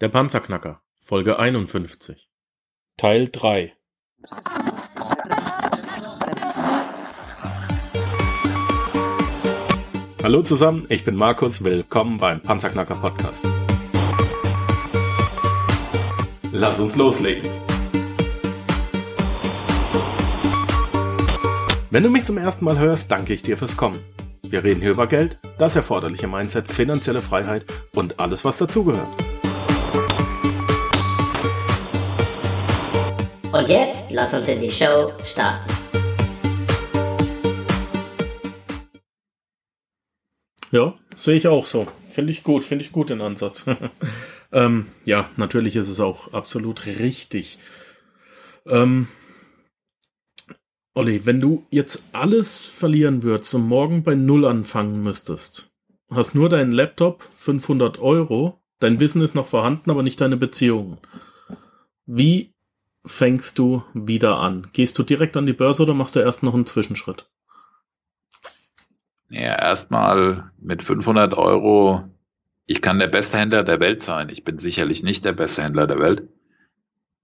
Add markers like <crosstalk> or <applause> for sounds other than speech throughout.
Der Panzerknacker, Folge 51. Teil 3. Hallo zusammen, ich bin Markus, willkommen beim Panzerknacker Podcast. Lass uns loslegen. Wenn du mich zum ersten Mal hörst, danke ich dir fürs Kommen. Wir reden hier über Geld, das erforderliche Mindset, finanzielle Freiheit und alles, was dazugehört. Und jetzt lass uns in die Show starten. Ja, sehe ich auch so. Finde ich gut, finde ich gut den Ansatz. <laughs> ähm, ja, natürlich ist es auch absolut richtig. Ähm, Olli, wenn du jetzt alles verlieren würdest und morgen bei Null anfangen müsstest, hast nur deinen Laptop, 500 Euro, dein Wissen ist noch vorhanden, aber nicht deine Beziehungen. Wie fängst du wieder an? Gehst du direkt an die Börse oder machst du erst noch einen Zwischenschritt? Ja, erstmal mit 500 Euro. Ich kann der beste Händler der Welt sein. Ich bin sicherlich nicht der beste Händler der Welt.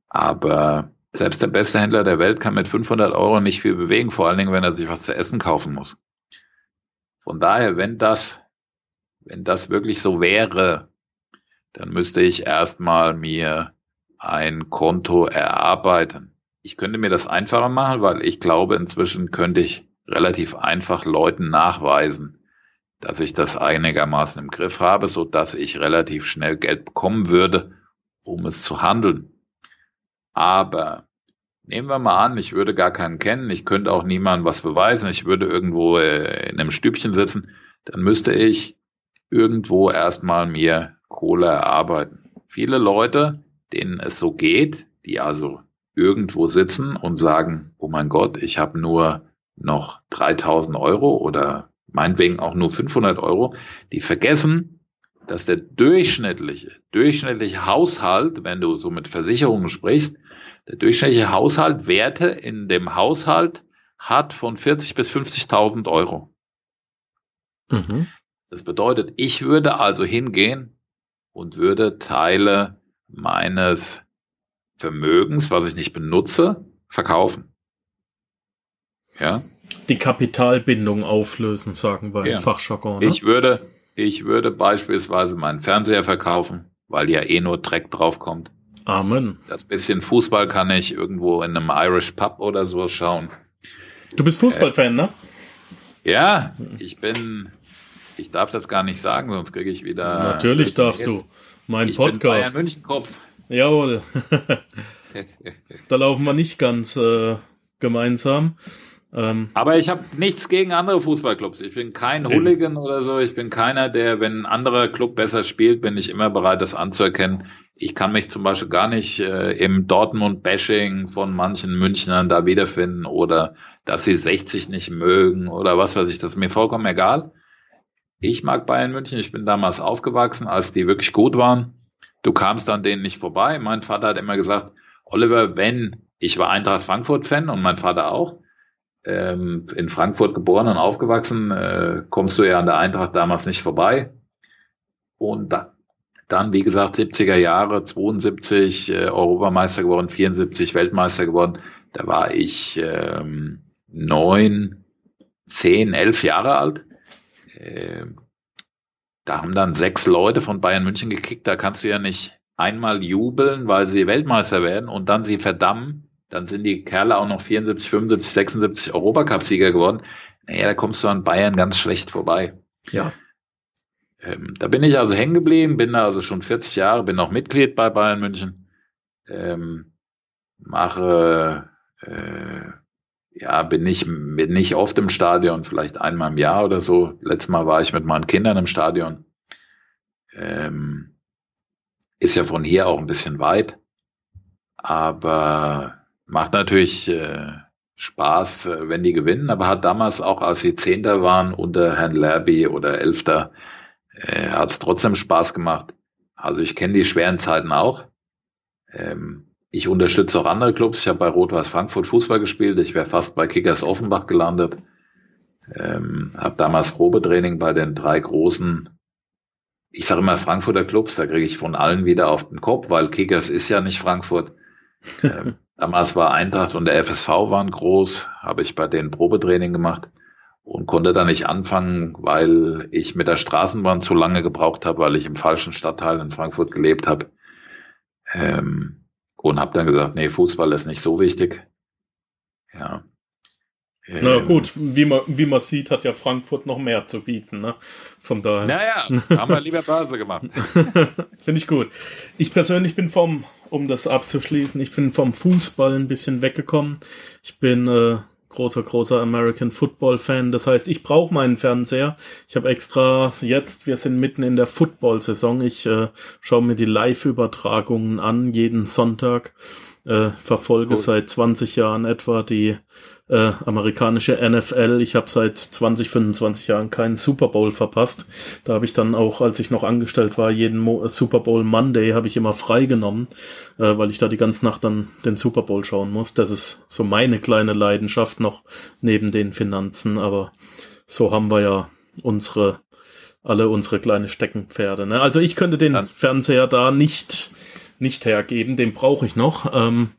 Aber selbst der beste Händler der Welt kann mit 500 Euro nicht viel bewegen, vor allen Dingen, wenn er sich was zu essen kaufen muss. Von daher, wenn das, wenn das wirklich so wäre, dann müsste ich erstmal mir ein Konto erarbeiten. Ich könnte mir das einfacher machen, weil ich glaube, inzwischen könnte ich relativ einfach Leuten nachweisen, dass ich das einigermaßen im Griff habe, so dass ich relativ schnell Geld bekommen würde, um es zu handeln. Aber nehmen wir mal an, ich würde gar keinen kennen, ich könnte auch niemandem was beweisen, ich würde irgendwo äh, in einem Stübchen sitzen, dann müsste ich irgendwo erstmal mir Kohle erarbeiten. Viele Leute denen es so geht, die also irgendwo sitzen und sagen, oh mein Gott, ich habe nur noch 3000 Euro oder meinetwegen auch nur 500 Euro, die vergessen, dass der durchschnittliche, durchschnittliche Haushalt, wenn du so mit Versicherungen sprichst, der durchschnittliche Haushalt Werte in dem Haushalt hat von 40 bis 50.000 Euro. Mhm. Das bedeutet, ich würde also hingehen und würde Teile meines Vermögens, was ich nicht benutze, verkaufen. Ja. Die Kapitalbindung auflösen, sagen wir ja. im Fachjargon. Ne? Ich würde, ich würde beispielsweise meinen Fernseher verkaufen, weil ja eh nur Dreck draufkommt. Amen. Das bisschen Fußball kann ich irgendwo in einem Irish Pub oder so schauen. Du bist Fußballfan, äh, ne? Ja, ich bin, ich darf das gar nicht sagen, sonst kriege ich wieder. Natürlich darfst du. Mein ich Podcast. Bin Bayern München Kopf. Jawohl. <laughs> da laufen wir nicht ganz äh, gemeinsam. Ähm, Aber ich habe nichts gegen andere Fußballclubs. Ich bin kein Hooligan oder so. Ich bin keiner, der, wenn ein anderer Club besser spielt, bin ich immer bereit, das anzuerkennen. Ich kann mich zum Beispiel gar nicht äh, im Dortmund-Bashing von manchen Münchnern da wiederfinden oder dass sie 60 nicht mögen oder was weiß ich. Das ist mir vollkommen egal. Ich mag Bayern München. Ich bin damals aufgewachsen, als die wirklich gut waren. Du kamst an denen nicht vorbei. Mein Vater hat immer gesagt, Oliver, wenn, ich war Eintracht Frankfurt-Fan und mein Vater auch, ähm, in Frankfurt geboren und aufgewachsen, äh, kommst du ja an der Eintracht damals nicht vorbei. Und da, dann, wie gesagt, 70er Jahre, 72 äh, Europameister geworden, 74 Weltmeister geworden. Da war ich ähm, neun, zehn, elf Jahre alt. Äh, da haben dann sechs Leute von Bayern München gekickt. Da kannst du ja nicht einmal jubeln, weil sie Weltmeister werden und dann sie verdammen. Dann sind die Kerle auch noch 74, 75, 76 Europacup-Sieger geworden. Naja, da kommst du an Bayern ganz schlecht vorbei. Ja. Ähm, da bin ich also hängen geblieben, bin da also schon 40 Jahre, bin auch Mitglied bei Bayern München. Ähm, mache äh, ja, bin nicht, bin nicht oft im Stadion, vielleicht einmal im Jahr oder so. Letztes Mal war ich mit meinen Kindern im Stadion. Ähm, ist ja von hier auch ein bisschen weit, aber macht natürlich äh, Spaß, äh, wenn die gewinnen, aber hat damals auch, als sie Zehnter waren unter Herrn Lerby oder Elfter, äh, hat es trotzdem Spaß gemacht. Also ich kenne die schweren Zeiten auch. Ähm, ich unterstütze auch andere Clubs. Ich habe bei Rot-Weiß Frankfurt Fußball gespielt. Ich wäre fast bei Kickers Offenbach gelandet. Ähm, habe damals Probetraining bei den drei großen ich sage immer Frankfurter Clubs, da kriege ich von allen wieder auf den Kopf, weil Kickers ist ja nicht Frankfurt. ähm, <laughs> damals war Eintracht und der FSV waren groß, habe ich bei denen Probetraining gemacht und konnte da nicht anfangen, weil ich mit der Straßenbahn zu lange gebraucht habe, weil ich im falschen Stadtteil in Frankfurt gelebt habe. Ähm, und habe dann gesagt, nee, Fußball ist nicht so wichtig. Ja. Ähm, Na gut, wie man, wie man sieht, hat ja Frankfurt noch mehr zu bieten. Ne? Von daher. Naja, haben wir lieber Börse gemacht. <laughs> Finde ich gut. Ich persönlich bin vom, um das abzuschließen, ich bin vom Fußball ein bisschen weggekommen. Ich bin äh, großer, großer American Football Fan. Das heißt, ich brauche meinen Fernseher. Ich habe extra jetzt, wir sind mitten in der Football-Saison. Ich äh, schaue mir die Live-Übertragungen an, jeden Sonntag. Äh, verfolge cool. seit 20 Jahren etwa die äh, amerikanische NFL. Ich habe seit 20, 25 Jahren keinen Super Bowl verpasst. Da habe ich dann auch, als ich noch angestellt war, jeden Mo äh, Super Bowl Monday habe ich immer freigenommen, äh, weil ich da die ganze Nacht dann den Super Bowl schauen muss. Das ist so meine kleine Leidenschaft noch neben den Finanzen. Aber so haben wir ja unsere alle unsere kleine Steckenpferde. Ne? Also ich könnte den ja. Fernseher da nicht nicht hergeben, den brauche ich noch. Ähm,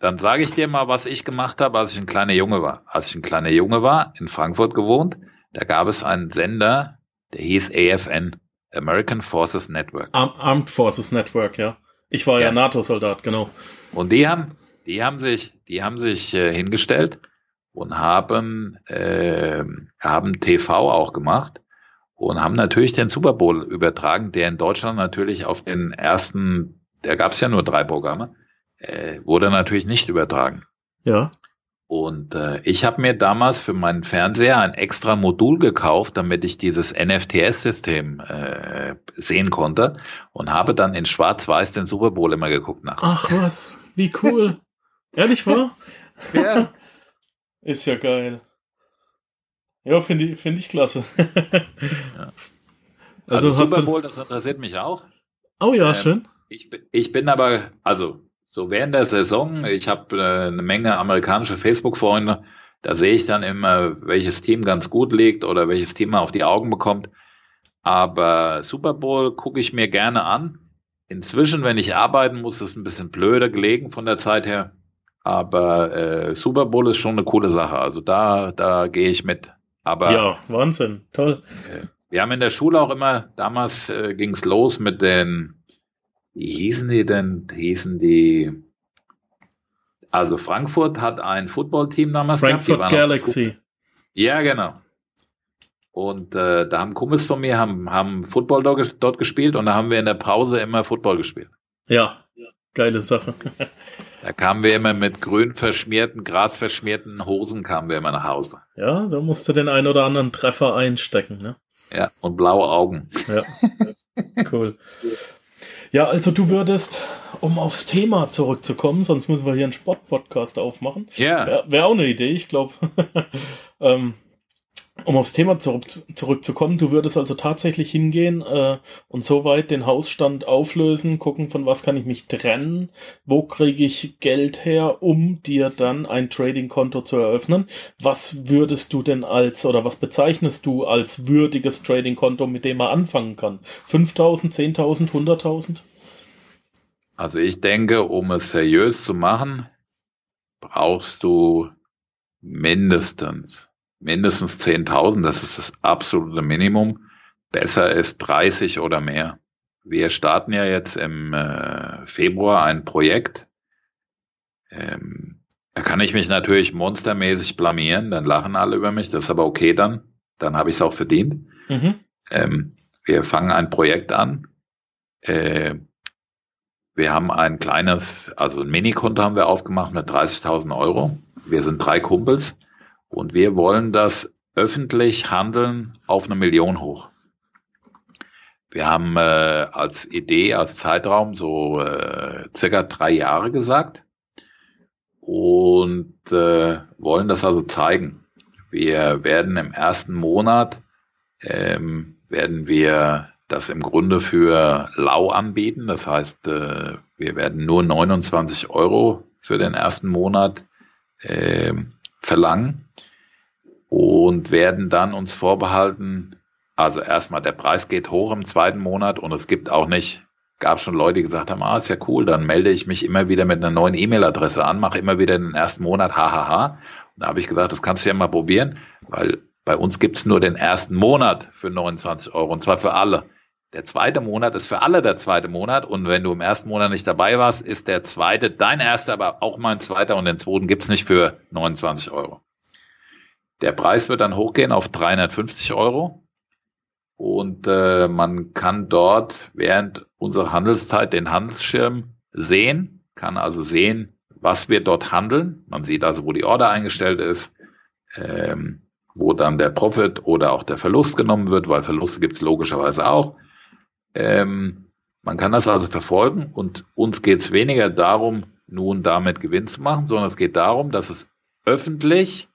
dann sage ich dir mal, was ich gemacht habe, als ich ein kleiner Junge war. Als ich ein kleiner Junge war, in Frankfurt gewohnt, da gab es einen Sender, der hieß AFN, American Forces Network. Armed Forces Network, ja. Ich war ja, ja NATO-Soldat, genau. Und die haben, die haben sich, die haben sich äh, hingestellt und haben, äh, haben TV auch gemacht und haben natürlich den Super Bowl übertragen, der in Deutschland natürlich auf den ersten, da gab es ja nur drei Programme, äh, wurde natürlich nicht übertragen. Ja. Und äh, ich habe mir damals für meinen Fernseher ein extra Modul gekauft, damit ich dieses NFTS-System äh, sehen konnte und habe dann in Schwarz-Weiß den Super Bowl immer geguckt nachts. Ach was, wie cool. <laughs> Ehrlich wahr? ja. Ist ja geil. Ja, finde ich, find ich klasse. <laughs> ja. Also, also Super Bowl, das interessiert mich auch. Oh ja, ähm, schön. Ich, ich bin aber, also so während der Saison, ich habe äh, eine Menge amerikanische Facebook-Freunde, da sehe ich dann immer, welches Team ganz gut liegt oder welches Team man auf die Augen bekommt. Aber Super Bowl gucke ich mir gerne an. Inzwischen, wenn ich arbeiten muss, ist es ein bisschen blöder gelegen von der Zeit her. Aber äh, Super Bowl ist schon eine coole Sache. Also da, da gehe ich mit. Aber ja, Wahnsinn, toll. Äh, wir haben in der Schule auch immer, damals äh, ging es los mit den wie hießen die denn? Hießen die, also Frankfurt hat ein Footballteam damals Frankfurt gehabt. Galaxy. Ja, genau. Und äh, da haben Kumpels von mir haben, haben Football dort, gespielt und da haben wir in der Pause immer Football gespielt. Ja, geile Sache. da kamen wir immer mit grün verschmierten, grasverschmierten Hosen kamen wir immer nach Hause. Ja, da musste den einen oder anderen Treffer einstecken, ne? Ja, und blaue Augen. Ja, <laughs> cool. Ja, also du würdest, um aufs Thema zurückzukommen, sonst müssen wir hier einen Sport-Podcast aufmachen. Ja. Wäre wär auch eine Idee, ich glaube. <laughs> ähm, um aufs Thema zurück, zurückzukommen, du würdest also tatsächlich hingehen äh, und soweit den Hausstand auflösen, gucken, von was kann ich mich trennen, wo kriege ich Geld her, um dir dann ein Trading-Konto zu eröffnen. Was würdest du denn als oder was bezeichnest du als würdiges Trading-Konto, mit dem man anfangen kann? 5000, 10.000, 100.000? Also ich denke, um es seriös zu machen, brauchst du mindestens mindestens 10.000, das ist das absolute Minimum. Besser ist 30 oder mehr. Wir starten ja jetzt im äh, Februar ein Projekt. Ähm, da kann ich mich natürlich monstermäßig blamieren, dann lachen alle über mich, das ist aber okay dann. Dann habe ich es auch verdient. Mhm. Ähm, wir fangen ein Projekt an. Äh, wir haben ein kleines, also ein Minikonto haben wir aufgemacht mit 30.000 Euro. Wir sind drei Kumpels. Und wir wollen das öffentlich handeln auf eine Million hoch. Wir haben äh, als Idee, als Zeitraum so äh, circa drei Jahre gesagt und äh, wollen das also zeigen. Wir werden im ersten Monat ähm, werden wir das im Grunde für lau anbieten. Das heißt, äh, wir werden nur 29 Euro für den ersten Monat äh, verlangen und werden dann uns vorbehalten, Also erstmal, der Preis geht hoch im zweiten Monat und es gibt auch nicht, gab schon Leute, die gesagt haben, ah, ist ja cool, dann melde ich mich immer wieder mit einer neuen E-Mail-Adresse an, mache immer wieder den ersten Monat, hahaha. Und da habe ich gesagt, das kannst du ja mal probieren, weil bei uns gibt's nur den ersten Monat für 29 Euro und zwar für alle. Der zweite Monat ist für alle der zweite Monat und wenn du im ersten Monat nicht dabei warst, ist der zweite dein erster, aber auch mein zweiter und den zweiten gibt's nicht für 29 Euro. Der Preis wird dann hochgehen auf 350 Euro und äh, man kann dort während unserer Handelszeit den Handelsschirm sehen, kann also sehen, was wir dort handeln. Man sieht also, wo die Order eingestellt ist, ähm, wo dann der Profit oder auch der Verlust genommen wird, weil Verluste gibt es logischerweise auch. Ähm, man kann das also verfolgen und uns geht es weniger darum, nun damit Gewinn zu machen, sondern es geht darum, dass es öffentlich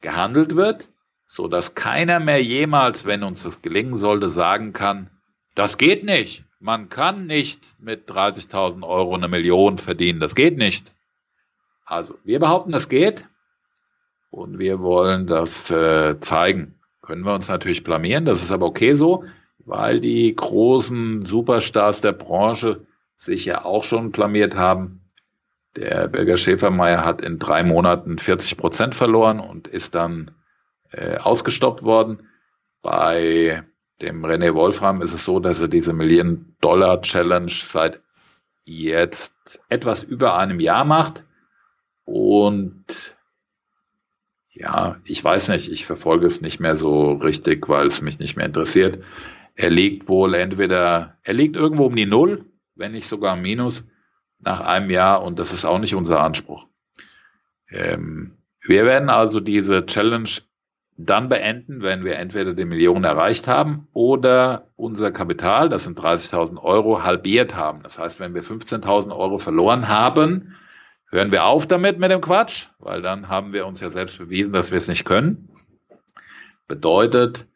gehandelt wird so dass keiner mehr jemals, wenn uns das gelingen sollte, sagen kann, das geht nicht. Man kann nicht mit 30.000 Euro eine Million verdienen. Das geht nicht. Also, wir behaupten, das geht. Und wir wollen das äh, zeigen. Können wir uns natürlich blamieren. Das ist aber okay so, weil die großen Superstars der Branche sich ja auch schon blamiert haben. Der Berger Schäfermeier hat in drei Monaten 40 Prozent verloren und ist dann äh, ausgestoppt worden. Bei dem René Wolfram ist es so, dass er diese Million-Dollar-Challenge seit jetzt etwas über einem Jahr macht. Und ja, ich weiß nicht, ich verfolge es nicht mehr so richtig, weil es mich nicht mehr interessiert. Er liegt wohl entweder, er liegt irgendwo um die Null, wenn nicht sogar Minus, nach einem Jahr und das ist auch nicht unser Anspruch. Ähm, wir werden also diese Challenge dann beenden, wenn wir entweder die Million erreicht haben oder unser Kapital, das sind 30.000 Euro, halbiert haben. Das heißt, wenn wir 15.000 Euro verloren haben, hören wir auf damit mit dem Quatsch, weil dann haben wir uns ja selbst bewiesen, dass wir es nicht können. Bedeutet,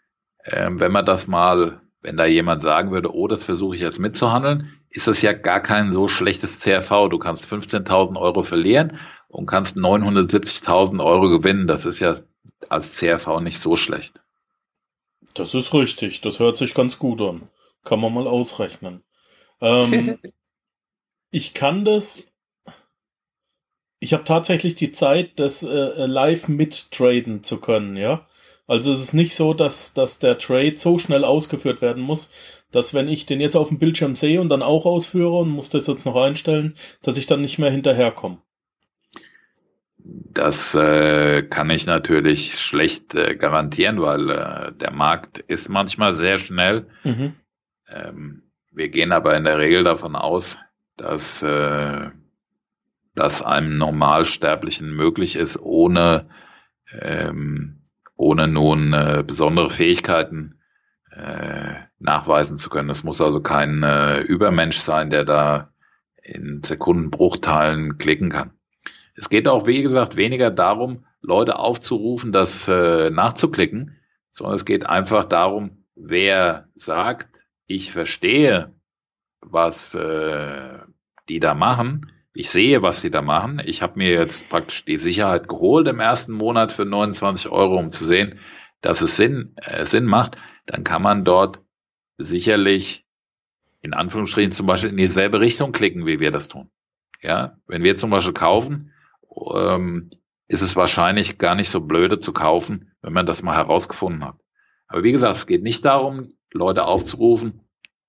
äh, wenn man das mal, wenn da jemand sagen würde, oh, das versuche ich jetzt mitzuhandeln, ist das ja gar kein so schlechtes CRV. Du kannst 15.000 Euro verlieren und kannst 970.000 Euro gewinnen. Das ist ja als CRV nicht so schlecht. Das ist richtig. Das hört sich ganz gut an. Kann man mal ausrechnen. Ähm, <laughs> ich kann das. Ich habe tatsächlich die Zeit, das äh, live mittraden zu können, ja. Also es ist nicht so, dass, dass der Trade so schnell ausgeführt werden muss, dass wenn ich den jetzt auf dem Bildschirm sehe und dann auch ausführe und muss das jetzt noch einstellen, dass ich dann nicht mehr hinterherkomme. Das äh, kann ich natürlich schlecht äh, garantieren, weil äh, der Markt ist manchmal sehr schnell. Mhm. Ähm, wir gehen aber in der Regel davon aus, dass äh, das einem Normalsterblichen möglich ist, ohne, ähm, ohne nun äh, besondere Fähigkeiten äh, nachweisen zu können. Es muss also kein äh, Übermensch sein, der da in Sekundenbruchteilen klicken kann. Es geht auch, wie gesagt, weniger darum, Leute aufzurufen, das äh, nachzuklicken, sondern es geht einfach darum, wer sagt, ich verstehe, was äh, die da machen, ich sehe, was die da machen. Ich habe mir jetzt praktisch die Sicherheit geholt im ersten Monat für 29 Euro, um zu sehen, dass es Sinn, äh, Sinn macht. Dann kann man dort sicherlich in Anführungsstrichen zum Beispiel in dieselbe Richtung klicken, wie wir das tun. Ja, wenn wir zum Beispiel kaufen, ähm, ist es wahrscheinlich gar nicht so blöde zu kaufen, wenn man das mal herausgefunden hat. Aber wie gesagt, es geht nicht darum, Leute aufzurufen,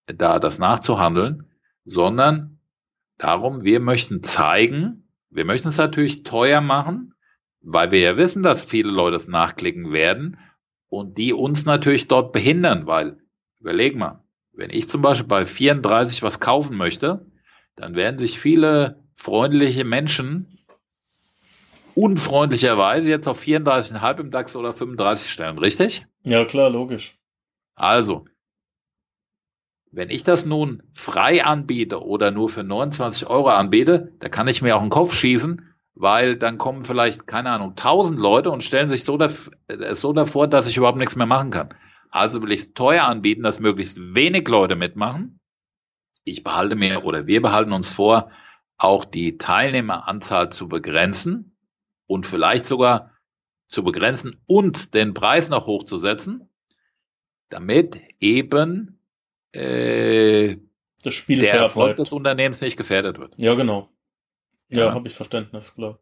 da das nachzuhandeln, sondern darum, wir möchten zeigen, wir möchten es natürlich teuer machen, weil wir ja wissen, dass viele Leute es nachklicken werden und die uns natürlich dort behindern, weil, überleg mal, wenn ich zum Beispiel bei 34 was kaufen möchte, dann werden sich viele freundliche Menschen unfreundlicherweise jetzt auf 34,5 im DAX oder 35 stellen, richtig? Ja, klar, logisch. Also, wenn ich das nun frei anbiete oder nur für 29 Euro anbiete, da kann ich mir auch einen Kopf schießen, weil dann kommen vielleicht, keine Ahnung, 1000 Leute und stellen sich so, äh, so davor, dass ich überhaupt nichts mehr machen kann. Also will ich es teuer anbieten, dass möglichst wenig Leute mitmachen. Ich behalte mir oder wir behalten uns vor, auch die Teilnehmeranzahl zu begrenzen und vielleicht sogar zu begrenzen und den Preis noch hochzusetzen, damit eben äh, Das Spiel der Erfolg bleibt. des Unternehmens nicht gefährdet wird. Ja, genau. Ja, Ja. habe ich Verständnis, klar.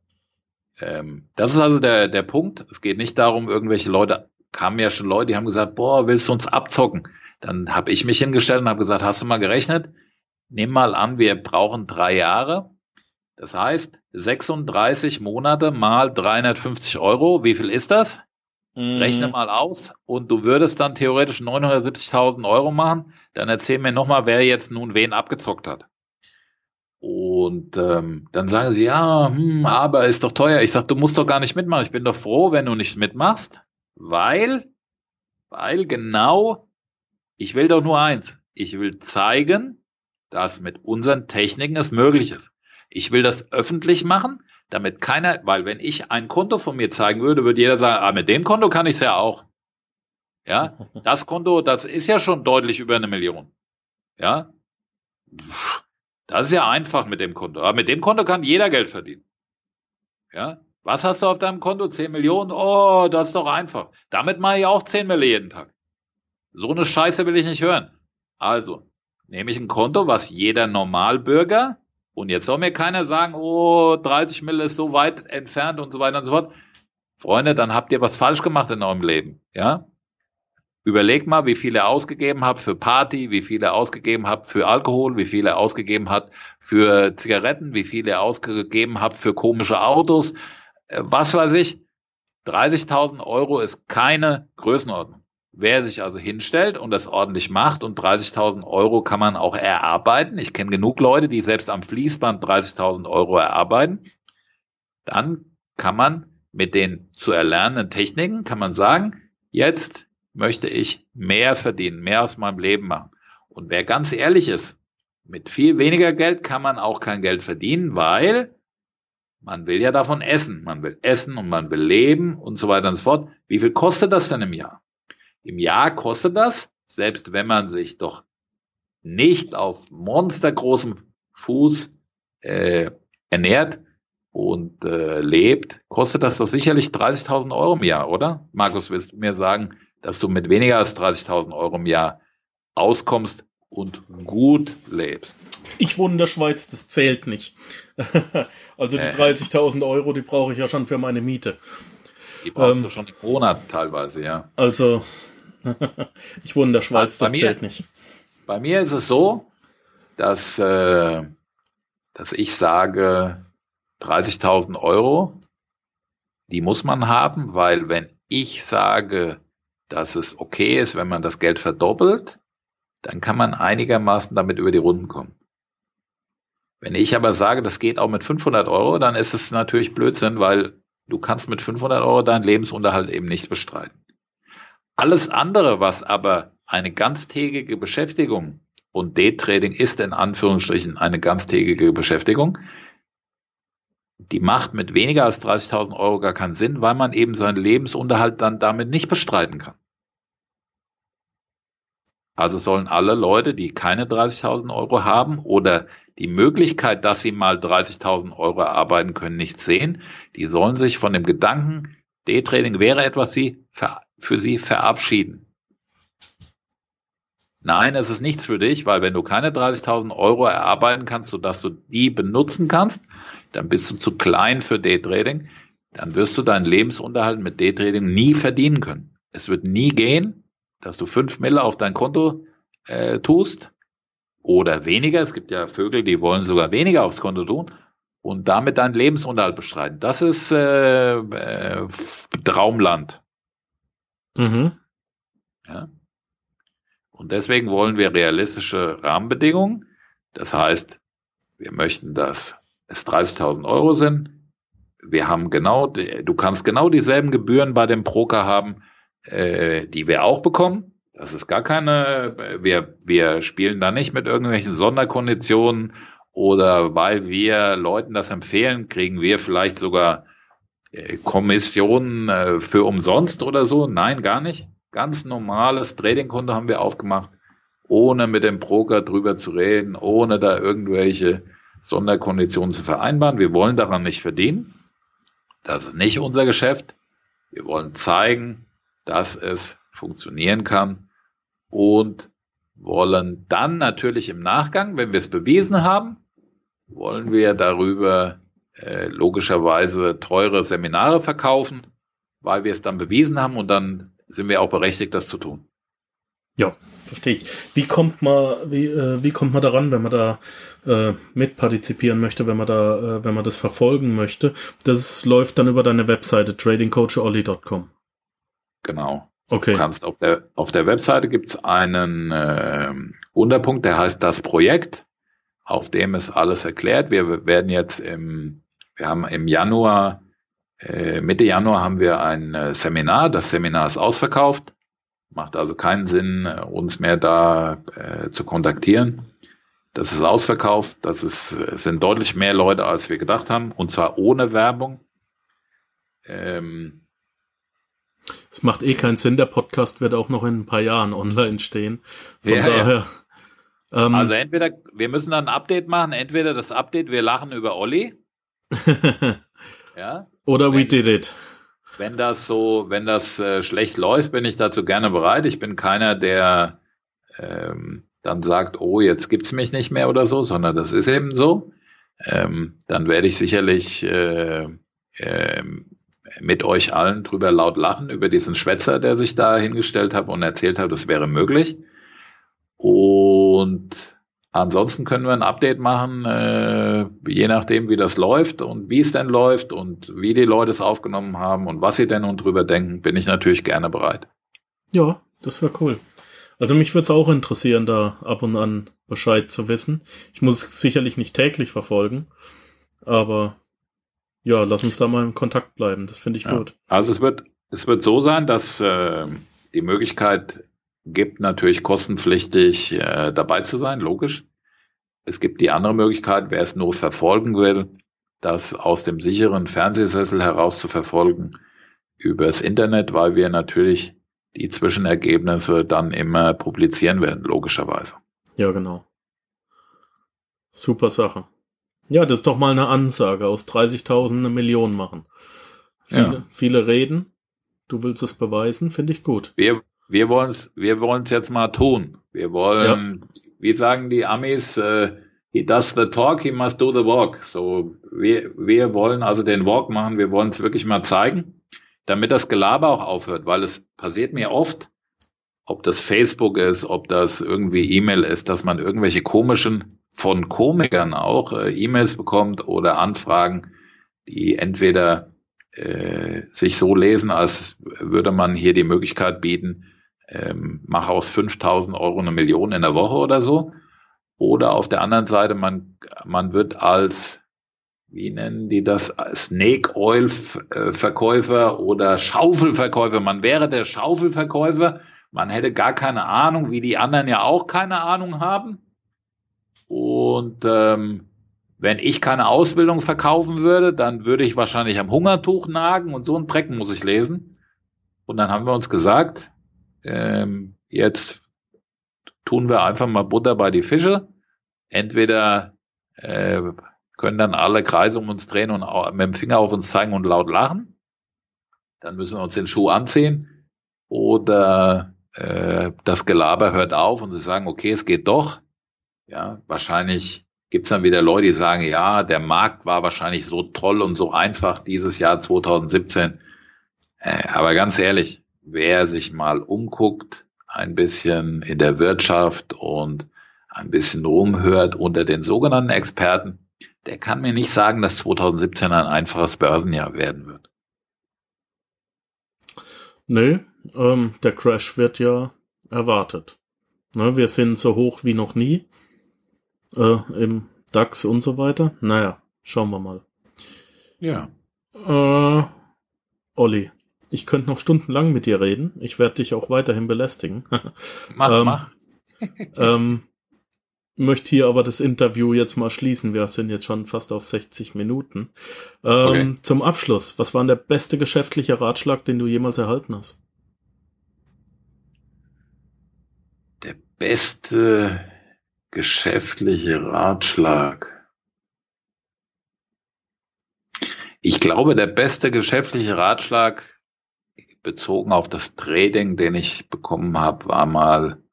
Ähm, das ist also der, der Punkt. Es geht nicht darum, irgendwelche Leute, kamen ja schon Leute, die haben gesagt, boah, willst du uns abzocken? Dann habe ich mich hingestellt und habe gesagt, hast du mal gerechnet? Nimm mal an, wir brauchen drei Jahre. Das heißt, 36 Monate mal 350 Euro. Wie viel ist das? Rechne Mhm. mal aus und du würdest dann theoretisch 970.000 Euro machen. Dann erzähl mir nochmal, wer jetzt nun wen abgezockt hat. Und ähm, dann sagen sie, ja, hm, aber ist doch teuer. Ich sag, du musst doch gar nicht mitmachen. Ich bin doch froh, wenn du nicht mitmachst, weil, weil genau, ich will doch nur eins. Ich will zeigen, dass mit unseren Techniken es möglich ist. Ich will das öffentlich machen, damit keiner, weil wenn ich ein Konto von mir zeigen würde, würde jeder sagen, ah, mit dem Konto kann ich es ja auch. Ja, <laughs> das Konto, das ist ja schon deutlich über eine Million. Ja, das ist ja einfach mit dem Konto. Aber mit dem Konto kann jeder Geld verdienen. Ja, was hast du auf deinem Konto? 10 Millionen? Oh, das ist doch einfach. Damit mache ich auch 10 Mille jeden Tag. So eine Scheiße will ich nicht hören. Also, nehme ich ein Konto, was jeder Normalbürger, und jetzt soll mir keiner sagen, oh, 30 Mille ist so weit entfernt und so weiter und so fort. Freunde, dann habt ihr was falsch gemacht in eurem Leben. Ja, Überlegt mal, wie viel er ausgegeben hat für Party, wie viel er ausgegeben hat für Alkohol, wie viel er ausgegeben hat für Zigaretten, wie viel er ausgegeben hat für komische Autos, äh, was weiß ich. 30.000 Euro ist keine Größenordnung. Wer sich also hinstellt und das ordentlich macht und 30.000 Euro kann man auch erarbeiten. Ich kenne genug Leute, die selbst am Fließband 30.000 Euro erarbeiten. Dann kann man mit den zu erlernenden Techniken, kann man sagen, jetzt möchte ich mehr verdienen, mehr aus meinem Leben machen. Und wer ganz ehrlich ist, mit viel weniger Geld kann man auch kein Geld verdienen, weil man will ja davon essen. Man will essen und man will leben und so weiter und so fort. Wie viel kostet das denn im Jahr? Im Jahr kostet das, selbst wenn man sich doch nicht auf monstergroßem Fuß äh, ernährt und äh, lebt, kostet das doch sicherlich 30.000 Euro im Jahr, oder? Markus, willst du mir sagen, dass du mit weniger als 30.000 Euro im Jahr auskommst und gut lebst? Ich wohne in der Schweiz, das zählt nicht. <laughs> also die Äh. 30.000 Euro, die brauche ich ja schon für meine Miete. Die brauchst Ähm. du schon im Monat teilweise, ja. Also <laughs> ich wohne in der Schweiz, Bei das mir- zählt nicht. Bei mir ist es so, dass, äh, dass ich sage, 30.000 Euro, die muss man haben, weil wenn ich sage, dass es okay ist, wenn man das Geld verdoppelt, dann kann man einigermaßen damit über die Runden kommen. Wenn ich aber sage, das geht auch mit 500 Euro, dann ist es natürlich Blödsinn, weil du kannst mit 500 Euro deinen Lebensunterhalt eben nicht bestreiten. Alles andere, was aber eine ganztägige Beschäftigung und Day-Trading ist in Anführungsstrichen eine ganztägige Beschäftigung, die macht mit weniger als 30.000 Euro gar keinen Sinn, weil man eben seinen Lebensunterhalt dann damit nicht bestreiten kann. Also sollen alle Leute, die keine 30.000 Euro haben oder die Möglichkeit, dass sie mal 30.000 Euro erarbeiten können, nicht sehen, die sollen sich von dem Gedanken, Daytrading wäre etwas sie, ver- für sie verabschieden. Nein, es ist nichts für dich, weil wenn du keine 30.000 Euro erarbeiten kannst, sodass du die benutzen kannst, dann bist du zu klein für Daytrading. Dann wirst du deinen Lebensunterhalt mit Daytrading nie verdienen können. Es wird nie gehen, dass du fünf Mille auf dein Konto äh, tust oder weniger. Es gibt ja Vögel, die wollen sogar weniger aufs Konto tun und damit deinen Lebensunterhalt bestreiten. Das ist äh, äh, Traumland. Mhm. Ja? Und deswegen wollen wir realistische Rahmenbedingungen. Das heißt, wir möchten, dass es 30.000 Euro sind. Wir haben genau, du kannst genau dieselben Gebühren bei dem Broker haben, äh, die wir auch bekommen. Das ist gar keine, wir, wir spielen da nicht mit irgendwelchen Sonderkonditionen oder weil wir Leuten das empfehlen, kriegen wir vielleicht sogar äh, Kommissionen äh, für umsonst oder so. Nein, gar nicht. Ganz normales Tradingkonto haben wir aufgemacht, ohne mit dem Broker drüber zu reden, ohne da irgendwelche Sonderkonditionen zu vereinbaren. Wir wollen daran nicht verdienen. Das ist nicht unser Geschäft. Wir wollen zeigen, dass es funktionieren kann und wollen dann natürlich im Nachgang, wenn wir es bewiesen haben, wollen wir darüber äh, logischerweise teure Seminare verkaufen, weil wir es dann bewiesen haben und dann sind wir auch berechtigt, das zu tun. Ja, verstehe ich. Wie kommt man, wie, äh, wie kommt man daran, wenn man da äh, mitpartizipieren möchte, wenn man da, äh, wenn man das verfolgen möchte? Das läuft dann über deine Webseite tradingcoacholly.com. Genau. Okay. Du kannst auf der auf der Webseite gibt's einen äh, Unterpunkt, der heißt das Projekt, auf dem ist alles erklärt. Wir werden jetzt im, wir haben im Januar, äh, Mitte Januar haben wir ein äh, Seminar. Das Seminar ist ausverkauft. Macht also keinen Sinn, äh, uns mehr da äh, zu kontaktieren. Das ist ausverkauft. Das ist, es sind deutlich mehr Leute, als wir gedacht haben. Und zwar ohne Werbung. Ähm, es macht eh keinen Sinn. Der Podcast wird auch noch in ein paar Jahren online stehen. Von ja, daher. Ja. Ähm, also entweder, wir müssen dann ein Update machen. Entweder das Update, wir lachen über Olli. <laughs> ja. Oder wenn, we did it. Wenn das so, wenn das äh, schlecht läuft, bin ich dazu gerne bereit. Ich bin keiner, der ähm, dann sagt, oh, jetzt gibt's mich nicht mehr oder so, sondern das ist eben so. Ähm, dann werde ich sicherlich äh, äh, mit euch allen drüber laut lachen, über diesen Schwätzer, der sich da hingestellt hat und erzählt hat, das wäre möglich. Und Ansonsten können wir ein Update machen, äh, je nachdem, wie das läuft und wie es denn läuft und wie die Leute es aufgenommen haben und was sie denn und drüber denken, bin ich natürlich gerne bereit. Ja, das wäre cool. Also mich würde es auch interessieren, da ab und an Bescheid zu wissen. Ich muss es sicherlich nicht täglich verfolgen, aber ja, lass uns da mal in Kontakt bleiben. Das finde ich ja. gut. Also es wird, es wird so sein, dass äh, die Möglichkeit gibt, natürlich kostenpflichtig äh, dabei zu sein, logisch. Es gibt die andere Möglichkeit, wer es nur verfolgen will, das aus dem sicheren Fernsehsessel heraus zu verfolgen übers Internet, weil wir natürlich die Zwischenergebnisse dann immer publizieren werden, logischerweise. Ja, genau. Super Sache. Ja, das ist doch mal eine Ansage. Aus 30.000 eine Million machen. Viele, ja. viele reden. Du willst es beweisen, finde ich gut. Wir, wir wollen es wir wollen's jetzt mal tun. Wir wollen, ja. wie sagen die Amis, äh, he does the talk, he must do the walk. So, wir, wir wollen also den Walk machen, wir wollen es wirklich mal zeigen, damit das Gelaber auch aufhört, weil es passiert mir oft, ob das Facebook ist, ob das irgendwie E-Mail ist, dass man irgendwelche komischen, von Komikern auch, äh, E-Mails bekommt oder Anfragen, die entweder äh, sich so lesen, als würde man hier die Möglichkeit bieten, ähm, mach aus 5000 Euro eine Million in der Woche oder so. Oder auf der anderen Seite, man, man wird als, wie nennen die das, Snake Oil äh, Verkäufer oder Schaufelverkäufer. Man wäre der Schaufelverkäufer. Man hätte gar keine Ahnung, wie die anderen ja auch keine Ahnung haben. Und ähm, wenn ich keine Ausbildung verkaufen würde, dann würde ich wahrscheinlich am Hungertuch nagen und so einen Dreck muss ich lesen. Und dann haben wir uns gesagt, ähm, jetzt tun wir einfach mal Butter bei die Fische. Entweder äh, können dann alle Kreise um uns drehen und mit dem Finger auf uns zeigen und laut lachen. Dann müssen wir uns den Schuh anziehen. Oder äh, das Gelaber hört auf und sie sagen, okay, es geht doch. Ja, wahrscheinlich gibt's dann wieder Leute, die sagen, ja, der Markt war wahrscheinlich so toll und so einfach dieses Jahr 2017. Äh, aber ganz ehrlich, wer sich mal umguckt, ein bisschen in der Wirtschaft und ein bisschen rumhört unter den sogenannten Experten, der kann mir nicht sagen, dass 2017 ein einfaches Börsenjahr werden wird. Nö, ähm, der Crash wird ja erwartet. Ne, wir sind so hoch wie noch nie äh, im DAX und so weiter. Naja, schauen wir mal. Ja. Äh, Olli, ich könnte noch stundenlang mit dir reden. Ich werde dich auch weiterhin belästigen. <laughs> Mach, ähm, mach. <laughs> ähm, möchte hier aber das Interview jetzt mal schließen. Wir sind jetzt schon fast auf 60 Minuten. Ähm, okay. Zum Abschluss, was war denn der beste geschäftliche Ratschlag, den du jemals erhalten hast? Der beste geschäftliche Ratschlag. Ich glaube, der beste geschäftliche Ratschlag bezogen auf das Trading, den ich bekommen habe, war mal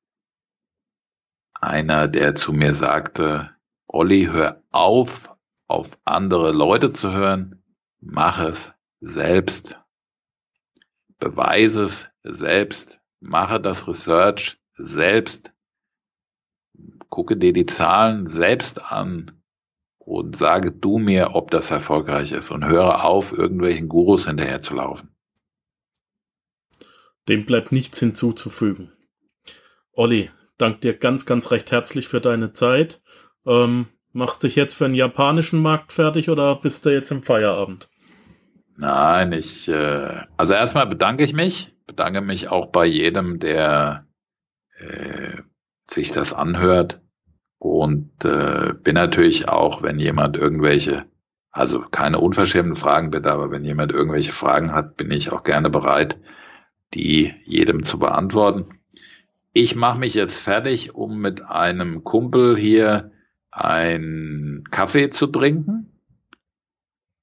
einer, der zu mir sagte, Olli, hör auf, auf andere Leute zu hören, mach es selbst. Beweise es selbst, mache das Research selbst, gucke dir die Zahlen selbst an und sage du mir, ob das erfolgreich ist und höre auf, irgendwelchen Gurus hinterher zu laufen. Dem bleibt nichts hinzuzufügen. Olli, danke dir ganz, ganz recht herzlich für deine Zeit. Ähm, machst dich jetzt für den japanischen Markt fertig oder bist du jetzt im Feierabend? Nein, ich, äh, also erstmal bedanke ich mich, bedanke mich auch bei jedem, der äh, sich das anhört und äh, bin natürlich auch, wenn jemand irgendwelche, also keine unverschämten Fragen bitte, aber wenn jemand irgendwelche Fragen hat, bin ich auch gerne bereit, die jedem zu beantworten. Ich mache mich jetzt fertig, um mit einem Kumpel hier einen Kaffee zu trinken,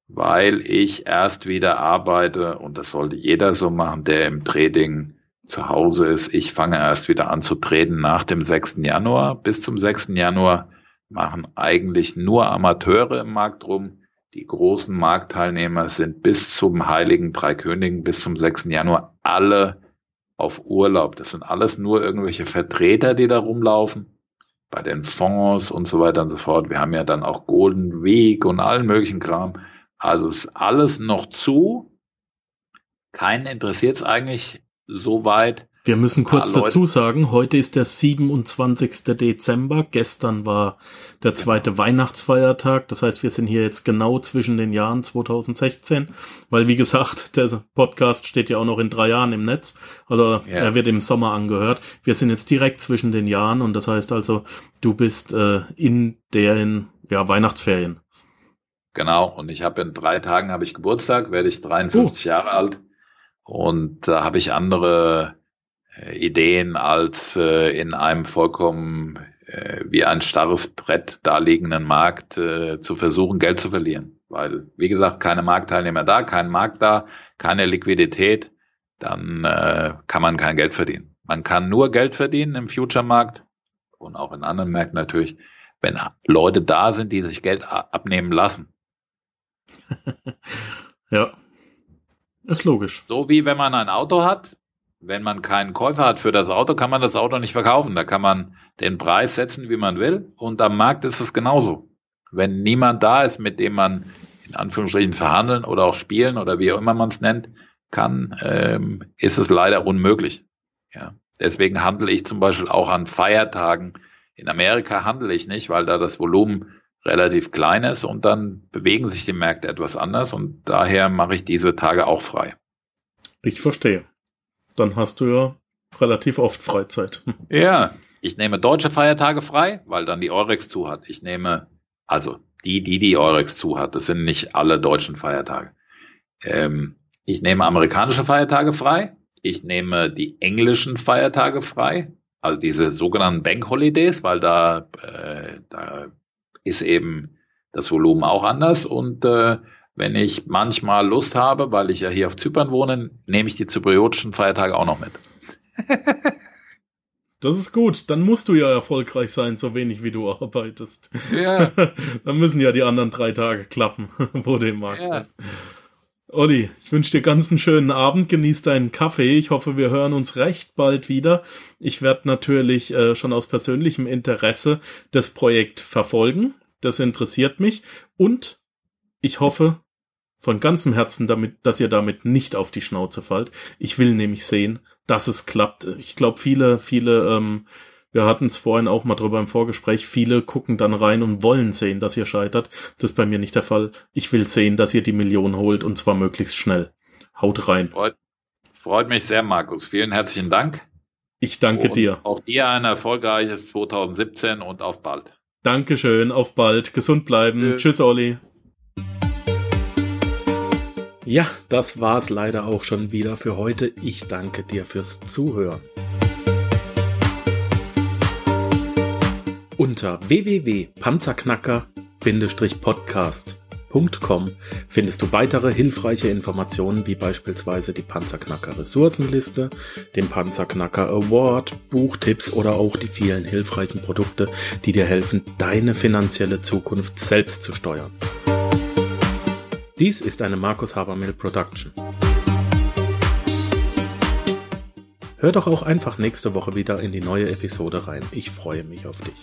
weil ich erst wieder arbeite und das sollte jeder so machen, der im Trading zu Hause ist. Ich fange erst wieder an zu treten nach dem 6. Januar. Bis zum 6. Januar machen eigentlich nur Amateure im Markt rum. Die großen Marktteilnehmer sind bis zum Heiligen Drei Königen, bis zum 6. Januar alle auf Urlaub. Das sind alles nur irgendwelche Vertreter, die da rumlaufen. Bei den Fonds und so weiter und so fort. Wir haben ja dann auch Golden Week und allen möglichen Kram. Also ist alles noch zu. Keinen interessiert es eigentlich so weit. Wir müssen kurz dazu sagen, heute ist der 27. Dezember. Gestern war der zweite genau. Weihnachtsfeiertag. Das heißt, wir sind hier jetzt genau zwischen den Jahren 2016, weil wie gesagt, <laughs> der Podcast steht ja auch noch in drei Jahren im Netz. Also ja. er wird im Sommer angehört. Wir sind jetzt direkt zwischen den Jahren und das heißt also, du bist äh, in den ja, Weihnachtsferien. Genau. Und ich habe in drei Tagen habe ich Geburtstag, werde ich 53 uh. Jahre alt. Und da habe ich andere Ideen als äh, in einem vollkommen äh, wie ein starres Brett daliegenden Markt äh, zu versuchen, Geld zu verlieren. Weil, wie gesagt, keine Marktteilnehmer da, kein Markt da, keine Liquidität, dann äh, kann man kein Geld verdienen. Man kann nur Geld verdienen im Future-Markt und auch in anderen Märkten natürlich, wenn Leute da sind, die sich Geld abnehmen lassen. <laughs> ja, ist logisch. So wie wenn man ein Auto hat, wenn man keinen Käufer hat für das Auto, kann man das Auto nicht verkaufen. Da kann man den Preis setzen, wie man will. Und am Markt ist es genauso. Wenn niemand da ist, mit dem man in Anführungsstrichen verhandeln oder auch spielen oder wie auch immer man es nennt, kann, ähm, ist es leider unmöglich. Ja. Deswegen handle ich zum Beispiel auch an Feiertagen. In Amerika handle ich nicht, weil da das Volumen relativ klein ist und dann bewegen sich die Märkte etwas anders und daher mache ich diese Tage auch frei. Ich verstehe. Dann hast du ja relativ oft Freizeit. <laughs> Ja, ich nehme deutsche Feiertage frei, weil dann die Eurex zu hat. Ich nehme, also die, die die Eurex zu hat, das sind nicht alle deutschen Feiertage. Ähm, ich nehme amerikanische Feiertage frei. Ich nehme die englischen Feiertage frei, also diese sogenannten Bank Holidays, weil da, äh, da ist eben das Volumen auch anders und äh, wenn ich manchmal Lust habe, weil ich ja hier auf Zypern wohne, nehme ich die zypriotischen Feiertage auch noch mit. <laughs> Das ist gut, dann musst du ja erfolgreich sein, so wenig wie du arbeitest. Ja. <laughs> dann müssen ja die anderen drei Tage klappen, <laughs> wo du im Markt ja. bist. Olli, ich wünsche dir ganz einen schönen Abend, genieß deinen Kaffee. Ich hoffe, wir hören uns recht bald wieder. Ich werde natürlich äh, schon aus persönlichem Interesse das Projekt verfolgen. Das interessiert mich. Und ich hoffe, von ganzem Herzen damit, dass ihr damit nicht auf die Schnauze fallt. Ich will nämlich sehen, dass es klappt. Ich glaube, viele, viele, ähm, wir hatten es vorhin auch mal drüber im Vorgespräch, viele gucken dann rein und wollen sehen, dass ihr scheitert. Das ist bei mir nicht der Fall. Ich will sehen, dass ihr die Million holt und zwar möglichst schnell. Haut rein. Freut, freut mich sehr, Markus. Vielen herzlichen Dank. Ich danke und dir. Auch dir ein erfolgreiches 2017 und auf bald. Dankeschön, auf bald. Gesund bleiben. Tschüss, Tschüss Olli. Ja, das war's leider auch schon wieder für heute. Ich danke dir fürs Zuhören. Unter www.panzerknacker-podcast.de panzerknacker.com findest du weitere hilfreiche Informationen wie beispielsweise die Panzerknacker Ressourcenliste, den Panzerknacker Award, Buchtipps oder auch die vielen hilfreichen Produkte, die dir helfen, deine finanzielle Zukunft selbst zu steuern. Dies ist eine Markus Habermill Production. Hör doch auch einfach nächste Woche wieder in die neue Episode rein. Ich freue mich auf dich.